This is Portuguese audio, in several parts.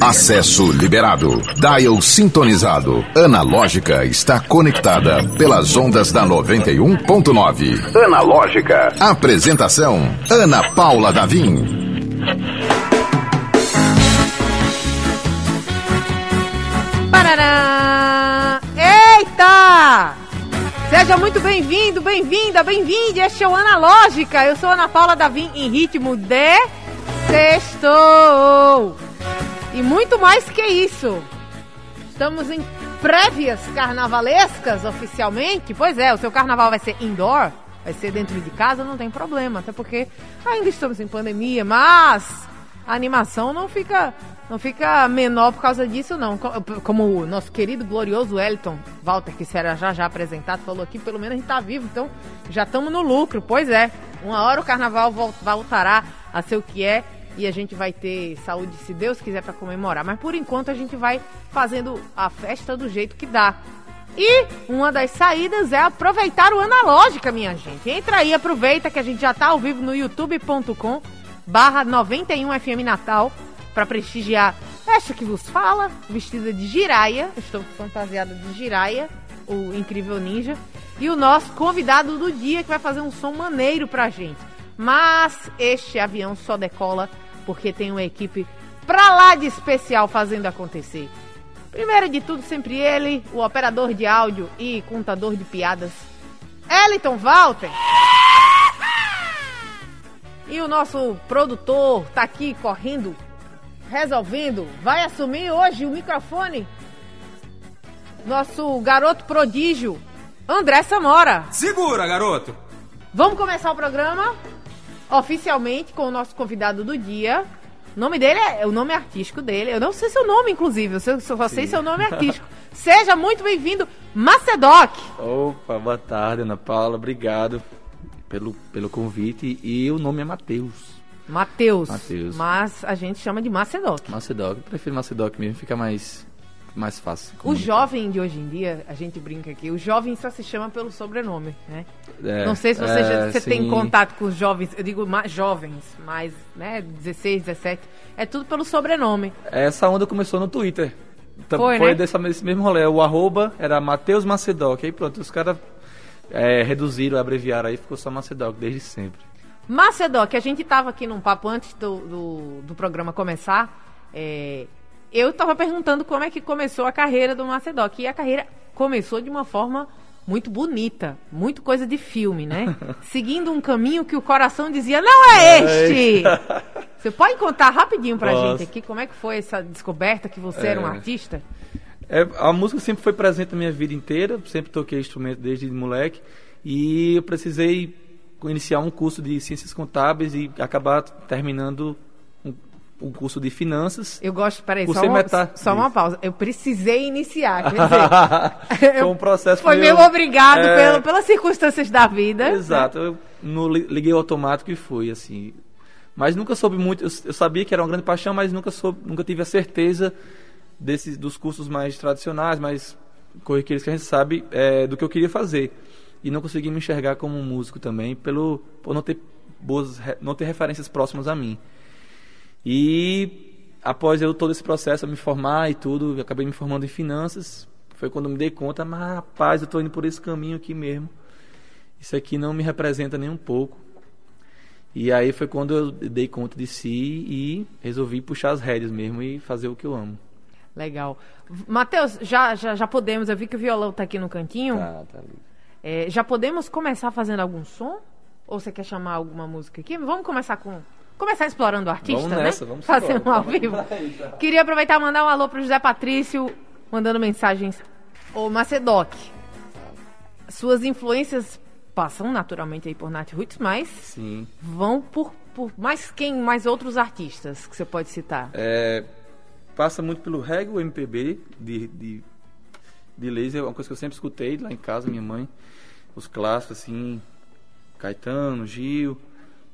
Acesso liberado. Dial sintonizado. Analógica está conectada pelas ondas da 91.9. Analógica. Apresentação: Ana Paula Davim. Parará! Eita! Seja muito bem-vindo, bem-vinda, bem-vinde. Este é o Analógica. Eu sou Ana Paula Davim em ritmo de sextou. E muito mais que isso. Estamos em prévias carnavalescas oficialmente. Pois é, o seu carnaval vai ser indoor, vai ser dentro de casa, não tem problema, até porque ainda estamos em pandemia, mas a animação não fica não fica menor por causa disso, não. Como o nosso querido, glorioso Wellington Walter, que será já já apresentado, falou aqui, pelo menos a gente tá vivo, então já estamos no lucro. Pois é, uma hora o carnaval voltará a ser o que é e a gente vai ter saúde, se Deus quiser, para comemorar. Mas por enquanto a gente vai fazendo a festa do jeito que dá. E uma das saídas é aproveitar o Analógica, minha gente. Entra aí, aproveita que a gente já tá ao vivo no youtube.com barra 91 FM Natal para prestigiar esta que vos fala, vestida de giraia, estou fantasiada de giraia, o incrível ninja, e o nosso convidado do dia que vai fazer um som maneiro pra gente. Mas este avião só decola porque tem uma equipe pra lá de especial fazendo acontecer. Primeiro de tudo, sempre ele, o operador de áudio e contador de piadas, Eliton Walter. E o nosso produtor tá aqui correndo resolvendo, vai assumir hoje o microfone nosso garoto prodígio, André Samora. Segura, garoto! Vamos começar o programa oficialmente com o nosso convidado do dia. O nome dele é o nome artístico dele. Eu não sei seu nome, inclusive. Eu só, só sei seu nome artístico. Seja muito bem-vindo, Macedoc. Opa, boa tarde, Ana Paula. Obrigado pelo, pelo convite. E o nome é Matheus. Mateus. Mas a gente chama de Macedoc. Macedoc. Prefiro Macedoc mesmo, fica mais, mais fácil. O jovem de hoje em dia, a gente brinca aqui, o jovem só se chama pelo sobrenome, né? É, Não sei se você, é, já, você tem contato com os jovens, eu digo mais jovens, mais, né, 16, 17, é tudo pelo sobrenome. Essa onda começou no Twitter. Então, Foi, foi né? dessa, desse mesmo rolê. O arroba era Matheus Macedoc. Aí pronto, os caras é, reduziram, abreviaram aí, ficou só Macedoc desde sempre. Macedoc, a gente tava aqui num papo antes do, do, do programa começar. é, eu tava perguntando como é que começou a carreira do Macedoc. E a carreira começou de uma forma muito bonita, muito coisa de filme, né? Seguindo um caminho que o coração dizia, não é este! Você pode contar rapidinho pra Posso. gente aqui como é que foi essa descoberta que você era um É. artista? É, a música sempre foi presente na minha vida inteira, sempre toquei instrumento desde moleque e eu precisei iniciar um curso de ciências contábeis e acabar terminando um, curso de finanças. Eu gosto, peraí, só uma, só uma pausa. Eu precisei iniciar, quer dizer, Foi um processo Foi meio- meio obrigado É. pelo- pelas circunstâncias da vida. Exato, eu no, li- liguei automático e fui assim. Mas nunca soube muito, eu, eu sabia que era uma grande paixão, mas nunca soube, nunca tive a certeza desses dos cursos mais tradicionais, mais corriqueiros que a gente sabe é, do que eu queria fazer. E não consegui me enxergar como um músico também pelo por não ter boas não ter referências próximas a mim. E após eu todo esse processo me formar e tudo, acabei me formando em finanças. Foi quando eu me dei conta, mas rapaz, eu estou indo por esse caminho aqui mesmo. Isso aqui não me representa nem um pouco. E aí foi quando eu dei conta de si e resolvi puxar as rédeas mesmo e fazer o que eu amo. Legal. Matheus, já, já, já podemos, eu vi que o violão tá aqui no cantinho. Tá, tá ali. É, já podemos começar fazendo algum som? Ou você quer chamar alguma música aqui? Vamos começar com. Começar explorando o artista, Vamos nessa, né? vamos Fazendo embora. ao vivo. Queria aproveitar e mandar um alô pro José Patrício, mandando mensagens. Ô, Macedoc, suas influências passam naturalmente aí por Nath Roots, mas Sim. vão por, por mais quem, mais outros artistas que você pode citar. É, passa muito pelo reggae, o MPB de, de, de laser, é uma coisa que eu sempre escutei lá em casa, minha mãe. Os clássicos, assim, Caetano, Gil.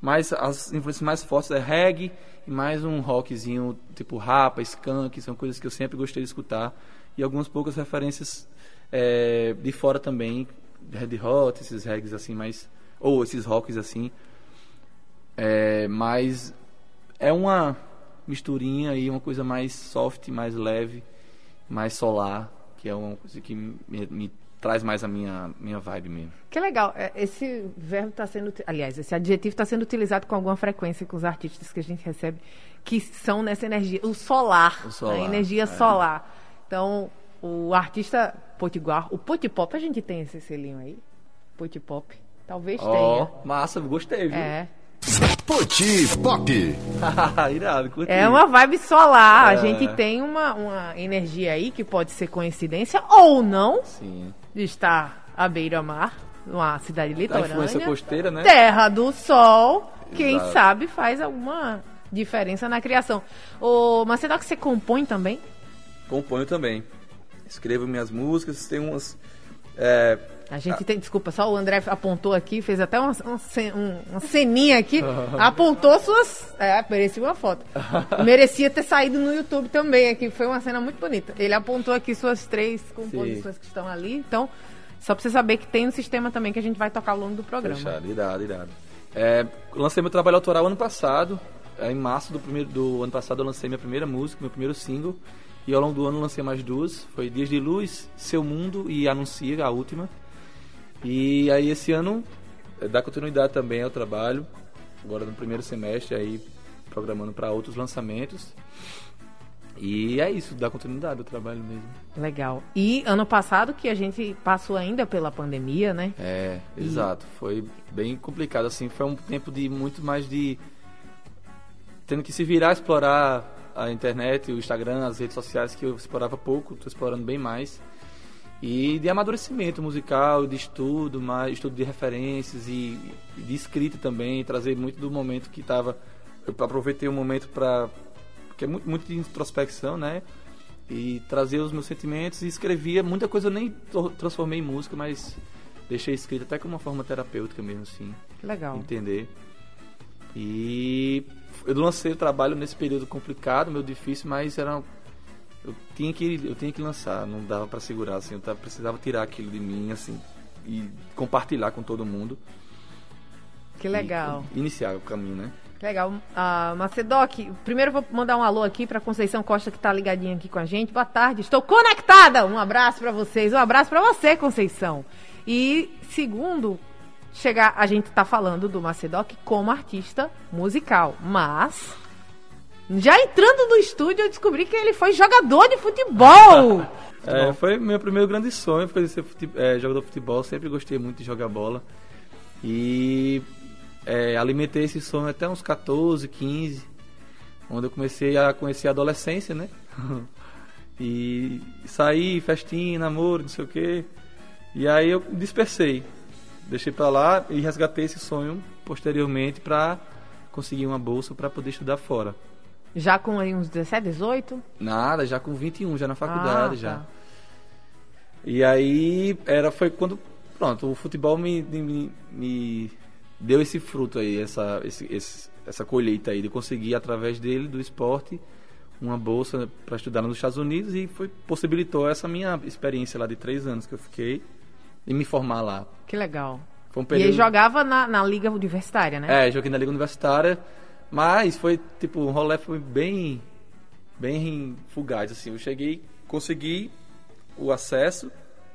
Mas as influências mais fortes é reggae e mais um rockzinho tipo Rapa, Skunk, são coisas que eu sempre gostei de escutar. E algumas poucas referências é, de fora também, Red Hot, esses reggaes assim, mais. Ou esses rocks assim. É, mas é uma misturinha aí, uma coisa mais soft, mais leve, mais solar, que é uma coisa que me, me traz mais a minha, minha vibe mesmo. Que legal. É, esse verbo está sendo, aliás, esse adjetivo está sendo utilizado com alguma frequência com os artistas que a gente recebe, que são nessa energia, o solar, O solar, a energia é. solar. Então, o artista potiguar, o potipop, a gente tem esse selinho aí? Potipop? Talvez Ó, massa, gostei, viu? tenha. É. Poti Pop. Irado, curti. É uma vibe solar. A É. gente tem uma, uma energia aí que pode ser coincidência ou não Sim. de estar à beira-mar, numa cidade Da influência litorânea. costeira, né? Terra do Sol, quem Exato. sabe faz alguma diferença na criação. Ô, Macedo, que você compõe também? Componho também. Escrevo minhas músicas, tem umas. É, A gente tem, desculpa, só o André apontou aqui, fez até uma, uma, ce- um- uma ceninha aqui, apontou suas. É, merecia uma foto. Merecia ter saído no YouTube também aqui, foi uma cena muito bonita. Ele apontou aqui suas três composições que estão ali, então, só pra você saber que tem no sistema também que a gente vai tocar ao longo do programa. Fechado, irado, irado. É, lancei meu trabalho autoral ano passado. é, em março do, primeiro, do ano passado eu lancei minha primeira música, meu primeiro single. E ao longo do ano lancei mais duas. Foi Dias de Luz, Seu Mundo e Anuncia, a última. E aí esse ano é, dá continuidade também ao trabalho. Agora no primeiro semestre aí programando para outros lançamentos. E é isso, dá continuidade ao trabalho mesmo. Legal. E ano passado, que a gente passou ainda pela pandemia, né? É, exato. Foi bem complicado, assim. Foi um tempo de muito mais de. tendo que se virar, explorar a internet, o Instagram, as redes sociais que eu explorava pouco, tô explorando bem mais. E de amadurecimento musical, de estudo, mais estudo de referências e, de escrita também, trazer muito do momento que estava. Eu aproveitei o momento para. que é muito, muito de introspecção, né? E trazer os meus sentimentos e escrevia. Muita coisa eu nem transformei em música, mas deixei escrito até como uma forma terapêutica mesmo, assim. Legal. Entender. E eu lancei o trabalho nesse período complicado, meio difícil, mas era eu tinha que eu tinha que lançar, não dava pra segurar assim, eu tava- precisava tirar aquilo de mim assim e compartilhar com todo mundo. Que legal. E iniciar o caminho, né? Legal. Ah, Macedoc, primeiro vou mandar um alô aqui para Conceição Costa que tá ligadinha aqui com a gente. Boa tarde, estou conectada. Um abraço para vocês, um abraço para você, Conceição. E segundo, chegar, a gente tá falando do Macedoc como artista musical, mas já entrando no estúdio eu descobri que ele foi jogador de futebol. É, foi meu primeiro grande sonho, foi ser é, jogador de futebol, sempre gostei muito de jogar bola. E é, alimentei esse sonho até uns 14, 15, onde eu comecei a conhecer a adolescência, né? e saí, festinha, namoro, não sei o quê. E aí eu dispersei. Deixei pra lá e resgatei esse sonho posteriormente pra conseguir uma bolsa pra poder estudar fora. Já com aí uns 17, 18? Nada, já com 21, já na faculdade, Ah, já. tá. E aí era foi quando pronto o futebol me, me, me deu esse fruto aí essa esse, esse- essa colheita aí de conseguir através dele do esporte uma bolsa para estudar nos Estados Unidos e foi possibilitou essa minha experiência lá de três anos que eu fiquei e me formar lá Que legal. um E período ele jogava na, na liga universitária, né? é joguei na liga universitária mas foi tipo um rolê foi bem bem fugaz assim eu cheguei consegui o acesso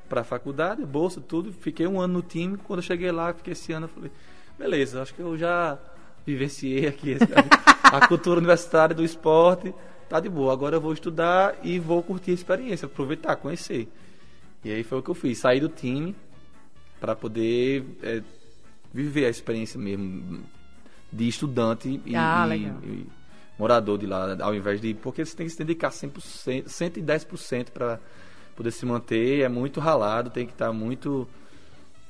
para a faculdade, bolsa, tudo. Fiquei um ano no time. Quando eu cheguei lá, fiquei esse ano, eu falei, beleza, acho que eu já vivenciei aqui a cultura universitária do esporte. Tá de boa, agora eu vou estudar e vou curtir a experiência, aproveitar, conhecer. E aí foi o que eu fiz, saí do time para poder é, viver a experiência mesmo de estudante e, Ah, e- e morador de lá, ao invés de. Porque você tem que se dedicar 100%, 110% para poder se manter, é muito ralado, tem que estar muito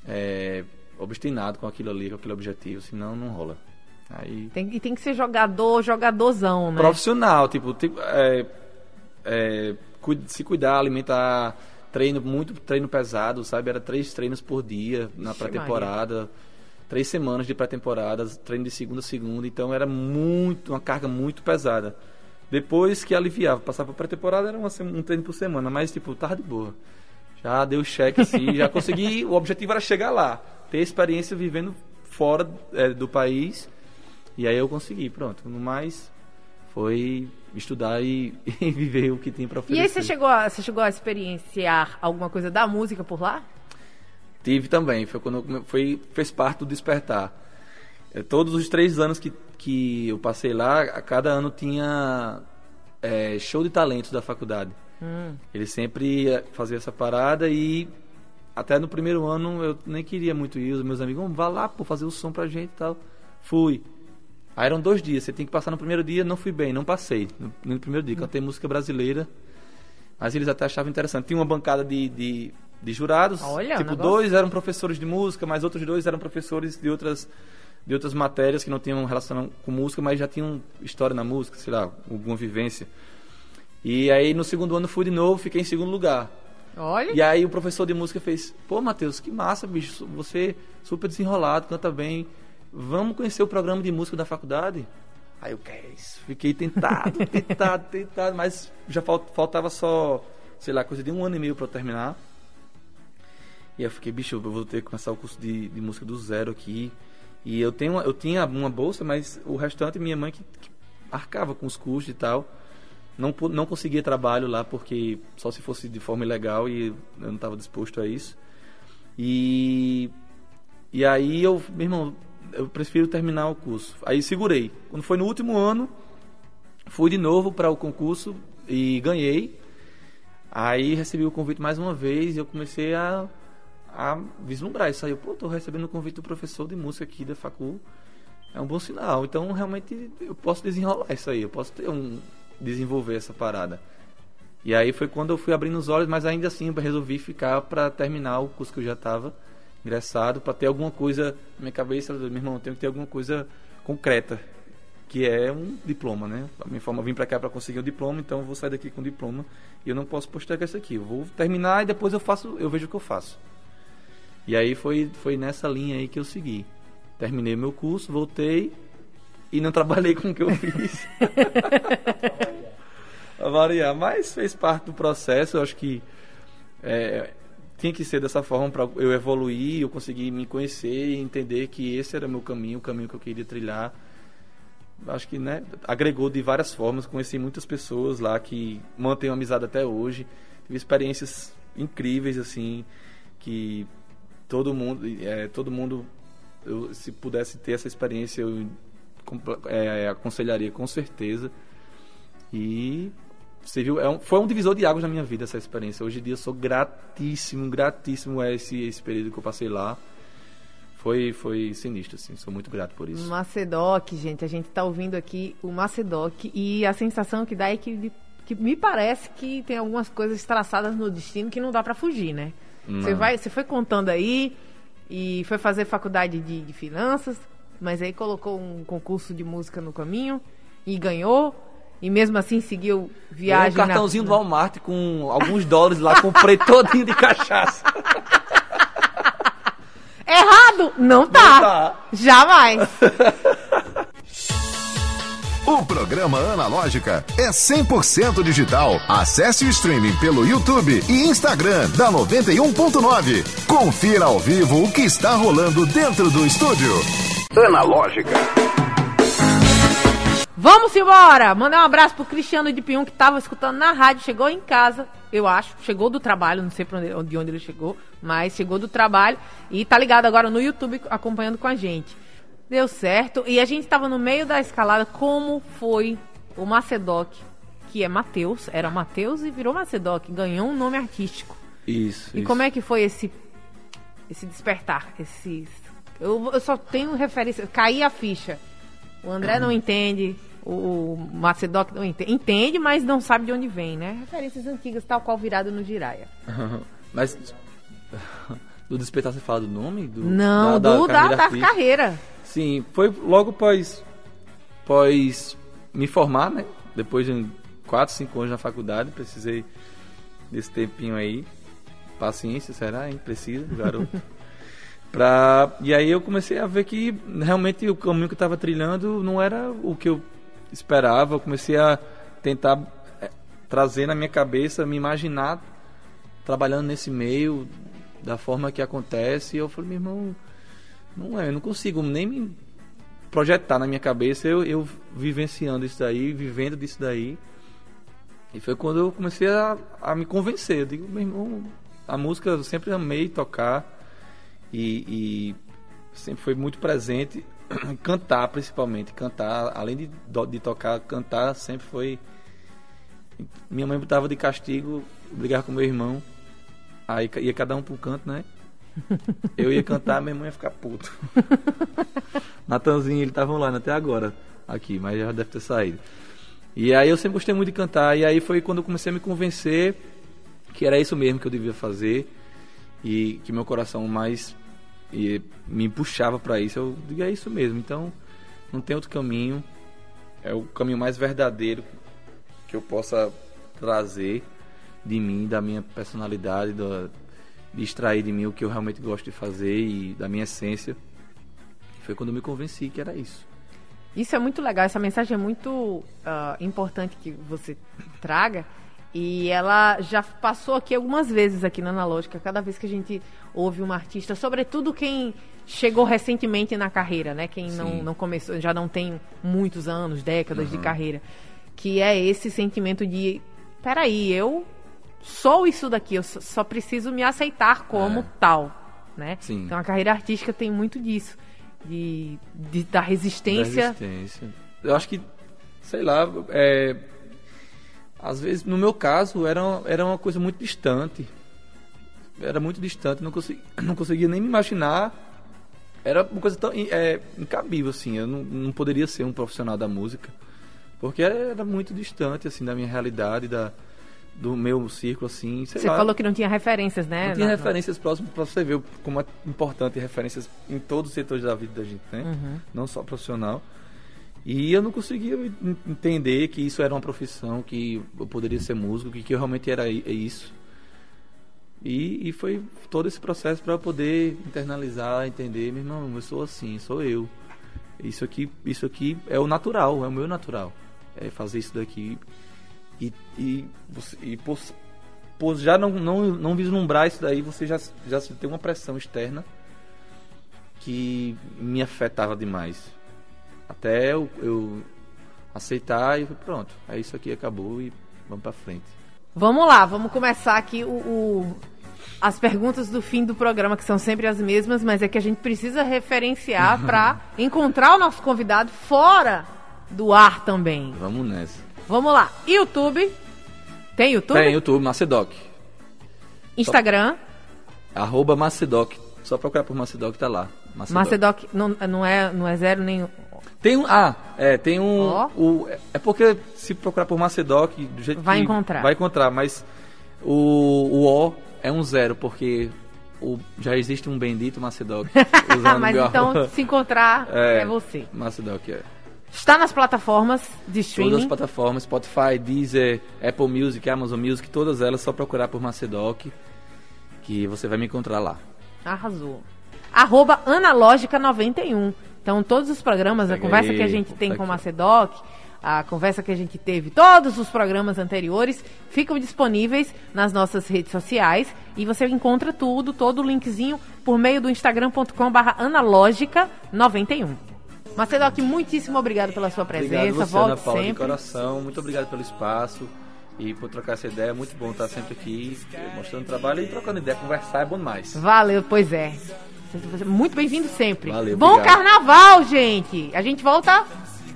é, obstinado com aquilo ali, com aquele objetivo, senão não rola. Aí. Tem, e tem que ser jogador, jogadorzão, né? Profissional, tipo, tipo, é, é, se cuidar, alimentar, treino, muito treino pesado, sabe? Era três treinos por dia na pré-temporada, três semanas de pré-temporada, treino de segunda a segunda, então era muito, uma carga muito pesada. Depois que aliviava, passava pra pré-temporada, era uma, um treino por semana, mas tipo, tava de boa. Já deu cheque assim, já consegui, o objetivo era chegar lá, ter experiência vivendo fora é, do país, e aí eu consegui, pronto. No mais, foi estudar e, e viver o que tinha para oferecer. E aí você chegou, a, você chegou a experienciar alguma coisa da música por lá? Tive também, foi quando eu, foi, fez parte do despertar. É, todos os três anos que, que eu passei lá, a cada ano tinha é, show de talentos da faculdade. Hum. Ele sempre fazia essa parada e até no primeiro ano eu nem queria muito ir. Os meus amigos, vamos, vá lá, pô, fazer o som pra gente e tal. Fui. Aí eram dois dias, você tem que passar no primeiro dia, não fui bem, não passei. No, no primeiro dia, cantei música brasileira. Mas eles até achavam interessante. Tinha uma bancada de, de, de jurados. Olha, tipo, negócio- dois eram professores de música, mas outros dois eram professores de outras, de outras matérias que não tinham relação com música, mas já tinham história na música, sei lá, alguma vivência. E aí no segundo ano fui de novo, fiquei em segundo lugar. Olha. E aí o professor de música fez: Pô, Matheus, que massa, bicho. Você super desenrolado, canta bem. Vamos conhecer o programa de música da faculdade? Aí eu, que é isso? Fiquei tentado, tentado, tentado, mas já fal- faltava só, sei lá, coisa de um ano e meio eu terminar. E eu fiquei, bicho, eu vou ter que começar o curso de, de música do zero aqui. E eu, tenho eu tinha uma bolsa, mas o restante minha mãe que, que arcava com os custos e tal. Não, não conseguia trabalho lá porque só se fosse de forma ilegal e eu não estava disposto a isso. E, e aí eu, meu irmão, eu prefiro terminar o curso. Aí segurei. Quando foi no último ano, fui de novo para o concurso e ganhei. Aí recebi o convite mais uma vez e eu comecei a, a vislumbrar isso aí. Eu, Pô, tô recebendo o convite do professor de música aqui da facul. É um bom sinal. Então, realmente, eu posso desenrolar isso aí. Eu posso ter um desenvolver essa parada. E aí foi quando eu fui abrindo os olhos, mas ainda assim eu resolvi ficar para terminar o curso que eu já estava ingressado, para ter alguma coisa na minha cabeça. Meu irmão, tenho que ter alguma coisa concreta, que é um diploma, né? A minha forma, eu vim para cá para conseguir um diploma, então eu vou sair daqui com um diploma e eu não posso postergar isso aqui. Eu vou terminar e depois eu faço, eu vejo o que eu faço. E aí foi foi nessa linha aí que eu segui. Terminei meu curso, voltei e não trabalhei com o que eu fiz. a variar, mas fez parte do processo. Eu acho que é, tinha que ser dessa forma para eu evoluir, eu conseguir me conhecer e entender que esse era meu caminho, o caminho que eu queria trilhar. Acho que né, agregou de várias formas. Conheci muitas pessoas lá que mantenho amizade até hoje. Tive experiências incríveis assim que todo mundo, é, todo mundo, eu, se pudesse ter essa experiência, eu é, aconselharia com certeza. E você viu, é um- foi um divisor de águas na minha vida essa experiência. Hoje em dia eu sou gratíssimo, gratíssimo a esse, esse período que eu passei lá. Foi, foi sinistro, assim. Sou muito grato por isso. Macedoc, gente, a gente tá ouvindo aqui o Macedoc e a sensação que dá é que, que me parece que tem algumas coisas traçadas no destino que não dá pra fugir, né? Você vai, você foi contando aí e foi fazer faculdade de, de finanças, mas aí colocou um concurso de música no caminho e ganhou e mesmo assim seguiu viagem um cartãozinho na, do Walmart com alguns dólares lá, comprei todinho de cachaça. Errado? Não tá. Não tá. Jamais. O programa Analógica é 100% digital. Acesse o streaming pelo YouTube e Instagram da 91.9. Confira ao vivo o que está rolando dentro do estúdio. Analógica. Vamos embora! Mandar um abraço pro Cristiano de Pium que tava escutando na rádio, chegou em casa, eu acho, chegou do trabalho, não sei pra onde, de onde ele chegou, mas chegou do trabalho e tá ligado agora no YouTube acompanhando com a gente. Deu certo e a gente tava no meio da escalada, como foi o Macedoc, que é Matheus, era Matheus e virou Macedoc, ganhou um nome artístico. Isso. E como é que foi esse esse despertar? Esse eu, eu só tenho referência, caí a ficha. O André não entende, o Macedoc não entende, entende, mas não sabe de onde vem, né? Referências antigas, tal qual virado no Jiraya. Mas do despertar você fala do nome? Do, Não, da, do da, carreira da carreira. Sim, foi logo após, após me formar, né? Depois de 4, 5 anos na faculdade, precisei desse tempinho aí. Paciência, será, hein? Precisa, garoto. pra... E aí eu comecei a ver que realmente o caminho que eu estava trilhando não era o que eu esperava. Eu comecei a tentar eh, trazer na minha cabeça, me imaginar trabalhando nesse meio da forma que acontece. E eu falei, meu irmão, não é, eu não consigo nem me projetar na minha cabeça, eu, eu vivenciando isso daí, vivendo disso daí. E foi quando eu comecei a, a me convencer. Eu digo, meu irmão, a música eu sempre amei tocar e, e sempre foi muito presente. Cantar, principalmente. Cantar, além de, de tocar, cantar sempre foi. Minha mãe botava de castigo, brigava com meu irmão. Aí ia cada um pro canto, né? Eu ia cantar, minha mãe ia ficar puto. Natanzinho, ele tava online até agora aqui, mas já deve ter saído. E aí eu sempre gostei muito de cantar, e aí foi quando eu comecei a me convencer que era isso mesmo que eu devia fazer e que meu coração mais e, me puxava para isso. Eu digo, é isso mesmo, então não tem outro caminho, é o caminho mais verdadeiro que eu possa trazer de mim, da minha personalidade, do, de extrair de mim o que eu realmente gosto de fazer e da minha essência. Foi quando eu me convenci que era isso. Isso é muito legal, essa mensagem é muito uh, importante que você traga. E ela já passou aqui algumas vezes aqui na Analógica, cada vez que a gente ouve uma artista, sobretudo quem chegou recentemente na carreira, né? Quem não, não começou, já não tem muitos anos, décadas uhum. de carreira. Que é esse sentimento de, peraí, eu sou isso daqui, eu só preciso me aceitar como é. tal, né? Sim. Então a carreira artística tem muito disso, de, de da resistência. Da resistência. Eu acho que, sei lá, é, às vezes, no meu caso, era, era uma coisa muito distante. Era muito distante, não, consegui, não conseguia nem me imaginar. Era uma coisa tão é, incabível, assim. Eu não, não poderia ser um profissional da música. Porque era muito distante, assim, da minha realidade, da, do meu círculo, assim, Você lá. falou que não tinha referências, né? Não tinha referências não. próximas para você ver como é importante referências em todos os setores da vida da gente, né? Uhum. Não só profissional. E eu não conseguia entender que isso era uma profissão, que eu poderia ser músico, que, que eu realmente era isso. E, e foi todo esse processo para poder internalizar, entender, meu irmão, eu sou assim, sou eu. Isso aqui, isso aqui é o natural, é o meu natural. É fazer isso daqui e, e, e por, por já não, não, não vislumbrar isso daí, você já, já tem uma pressão externa que me afetava demais. Até eu, eu aceitar e pronto, é isso aqui, acabou e vamos para frente. Vamos lá, vamos começar aqui o, o, as perguntas do fim do programa, que são sempre as mesmas, mas é que a gente precisa referenciar para encontrar o nosso convidado fora do ar também. Vamos nessa. Vamos lá. YouTube. Tem YouTube? Tem YouTube, Macedoc. Instagram. Só, arroba Macedoc. Só procurar por Macedoc, tá lá. Macedoc, Macedoc não, não, é, não é zero nem... Tem um... Ah, é, tem um... Oh. O, é porque se procurar por Macedoc, do jeito vai que... encontrar. Vai encontrar, mas o, o O é um zero, porque o, já existe um bendito Macedoc. mas então, se encontrar, é, é você. Macedoc, é. Está nas plataformas de streaming? Todas as plataformas, Spotify, Deezer, Apple Music, Amazon Music, todas elas, só procurar por Macedoc, que você vai me encontrar lá. Arrasou. Arroba Analógica91. Então, todos os programas, a conversa que a gente tem com o Macedoc, a conversa que a gente teve, todos os programas anteriores ficam disponíveis nas nossas redes sociais e você encontra tudo, todo o linkzinho por meio do instagram.com/barra analógica91. Macedoc, muitíssimo obrigado pela sua presença. Obrigado você, Volte Ana Paula, sempre. de coração. Muito obrigado pelo espaço e por trocar essa ideia. Muito bom estar sempre aqui mostrando trabalho e trocando ideia. Conversar é bom demais. Valeu, pois é. Muito bem-vindo sempre. Valeu, bom obrigado. carnaval, gente. A gente volta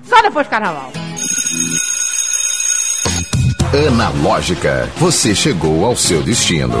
só depois do carnaval. Analógica, você chegou ao seu destino.